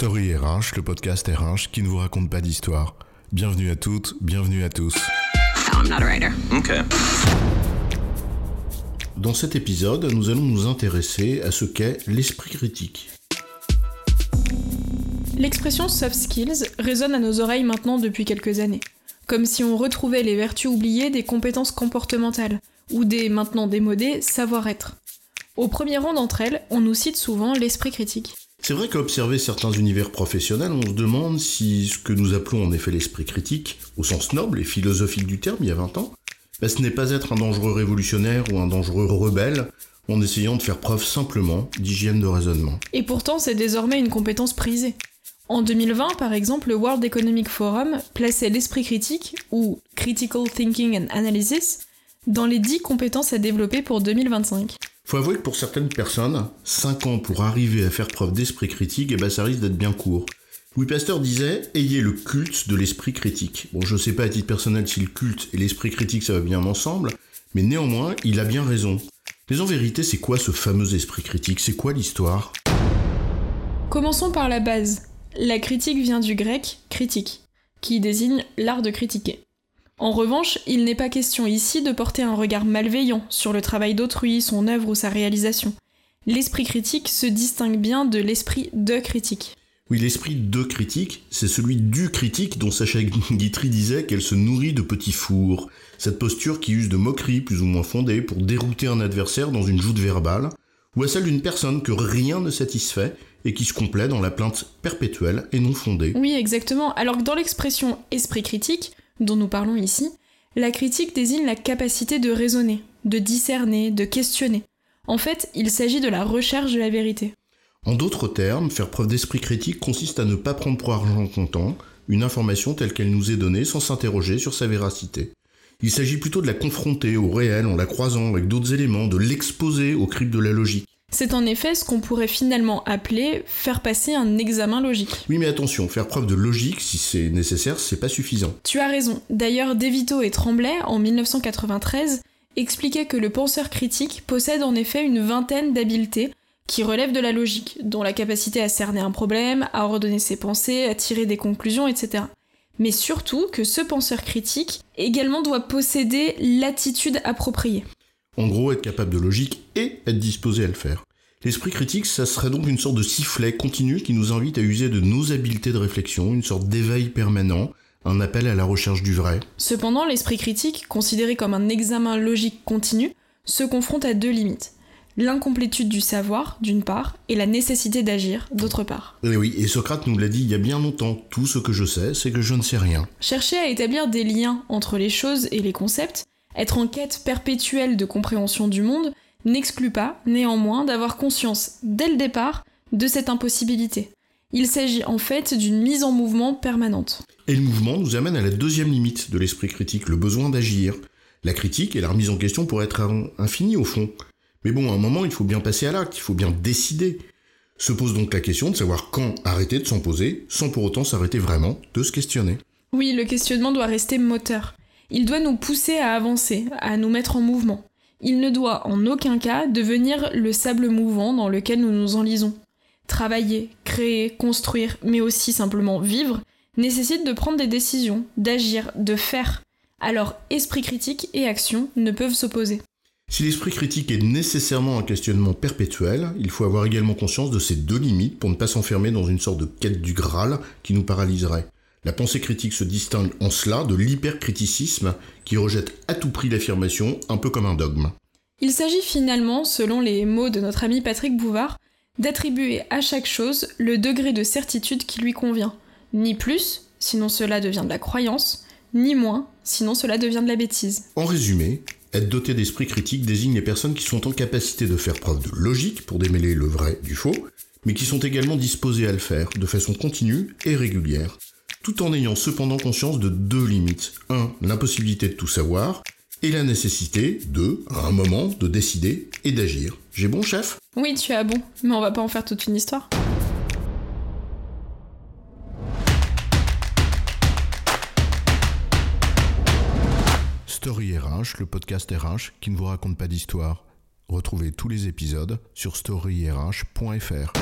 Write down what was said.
Story RH, le podcast RH qui ne vous raconte pas d'histoire. Bienvenue à toutes, bienvenue à tous. I'm not a writer. Okay. Dans cet épisode, nous allons nous intéresser à ce qu'est l'esprit critique. L'expression soft skills résonne à nos oreilles maintenant depuis quelques années, comme si on retrouvait les vertus oubliées des compétences comportementales, ou des maintenant démodés savoir-être. Au premier rang d'entre elles, on nous cite souvent l'esprit critique. C'est vrai qu'à observer certains univers professionnels, on se demande si ce que nous appelons en effet l'esprit critique, au sens noble et philosophique du terme il y a 20 ans, bah, ce n'est pas être un dangereux révolutionnaire ou un dangereux rebelle en essayant de faire preuve simplement d'hygiène de raisonnement. Et pourtant, c'est désormais une compétence prisée. En 2020, par exemple, le World Economic Forum plaçait l'esprit critique, ou Critical Thinking and Analysis, dans les 10 compétences à développer pour 2025. Faut avouer que pour certaines personnes, 5 ans pour arriver à faire preuve d'esprit critique, eh ben ça risque d'être bien court. Louis Pasteur disait Ayez le culte de l'esprit critique. Bon, je sais pas à titre personnel si le culte et l'esprit critique ça va bien ensemble, mais néanmoins, il a bien raison. Mais en vérité, c'est quoi ce fameux esprit critique? C'est quoi l'histoire? Commençons par la base. La critique vient du grec critique, qui désigne l'art de critiquer. En revanche, il n'est pas question ici de porter un regard malveillant sur le travail d'autrui, son œuvre ou sa réalisation. L'esprit critique se distingue bien de l'esprit de critique. Oui, l'esprit de critique, c'est celui du critique dont Sacha Guitry disait qu'elle se nourrit de petits fours. Cette posture qui use de moqueries plus ou moins fondées pour dérouter un adversaire dans une joute verbale, ou à celle d'une personne que rien ne satisfait et qui se complaît dans la plainte perpétuelle et non fondée. Oui, exactement. Alors que dans l'expression esprit critique, dont nous parlons ici, la critique désigne la capacité de raisonner, de discerner, de questionner. En fait, il s'agit de la recherche de la vérité. En d'autres termes, faire preuve d'esprit critique consiste à ne pas prendre pour argent comptant une information telle qu'elle nous est donnée sans s'interroger sur sa véracité. Il s'agit plutôt de la confronter au réel en la croisant avec d'autres éléments, de l'exposer au crible de la logique. C'est en effet ce qu'on pourrait finalement appeler faire passer un examen logique. Oui, mais attention, faire preuve de logique, si c'est nécessaire, c'est pas suffisant. Tu as raison. D'ailleurs, Devito et Tremblay, en 1993, expliquaient que le penseur critique possède en effet une vingtaine d'habiletés qui relèvent de la logique, dont la capacité à cerner un problème, à ordonner ses pensées, à tirer des conclusions, etc. Mais surtout que ce penseur critique également doit posséder l'attitude appropriée. En gros, être capable de logique et être disposé à le faire. L'esprit critique, ça serait donc une sorte de sifflet continu qui nous invite à user de nos habiletés de réflexion, une sorte d'éveil permanent, un appel à la recherche du vrai. Cependant, l'esprit critique, considéré comme un examen logique continu, se confronte à deux limites. L'incomplétude du savoir, d'une part, et la nécessité d'agir, d'autre part. Et oui, et Socrate nous l'a dit il y a bien longtemps, tout ce que je sais, c'est que je ne sais rien. Chercher à établir des liens entre les choses et les concepts, être en quête perpétuelle de compréhension du monde, n'exclut pas, néanmoins, d'avoir conscience, dès le départ, de cette impossibilité. Il s'agit en fait d'une mise en mouvement permanente. Et le mouvement nous amène à la deuxième limite de l'esprit critique, le besoin d'agir. La critique et la remise en question pourraient être infinies au fond. Mais bon, à un moment, il faut bien passer à l'acte, il faut bien décider. Se pose donc la question de savoir quand arrêter de s'en poser, sans pour autant s'arrêter vraiment de se questionner. Oui, le questionnement doit rester moteur. Il doit nous pousser à avancer, à nous mettre en mouvement. Il ne doit en aucun cas devenir le sable mouvant dans lequel nous nous enlisons. Travailler, créer, construire, mais aussi simplement vivre, nécessite de prendre des décisions, d'agir, de faire. Alors esprit critique et action ne peuvent s'opposer. Si l'esprit critique est nécessairement un questionnement perpétuel, il faut avoir également conscience de ces deux limites pour ne pas s'enfermer dans une sorte de quête du Graal qui nous paralyserait. La pensée critique se distingue en cela de l'hypercriticisme qui rejette à tout prix l'affirmation, un peu comme un dogme. Il s'agit finalement, selon les mots de notre ami Patrick Bouvard, d'attribuer à chaque chose le degré de certitude qui lui convient. Ni plus, sinon cela devient de la croyance, ni moins, sinon cela devient de la bêtise. En résumé, être doté d'esprit critique désigne les personnes qui sont en capacité de faire preuve de logique pour démêler le vrai du faux, mais qui sont également disposées à le faire de façon continue et régulière, tout en ayant cependant conscience de deux limites. Un, l'impossibilité de tout savoir, et la nécessité de, à un moment, de décider et d'agir. J'ai bon, chef? Oui, tu as bon, mais on va pas en faire toute une histoire. Story RH, le podcast RH qui ne vous raconte pas d'histoire. Retrouvez tous les épisodes sur storyrh.fr.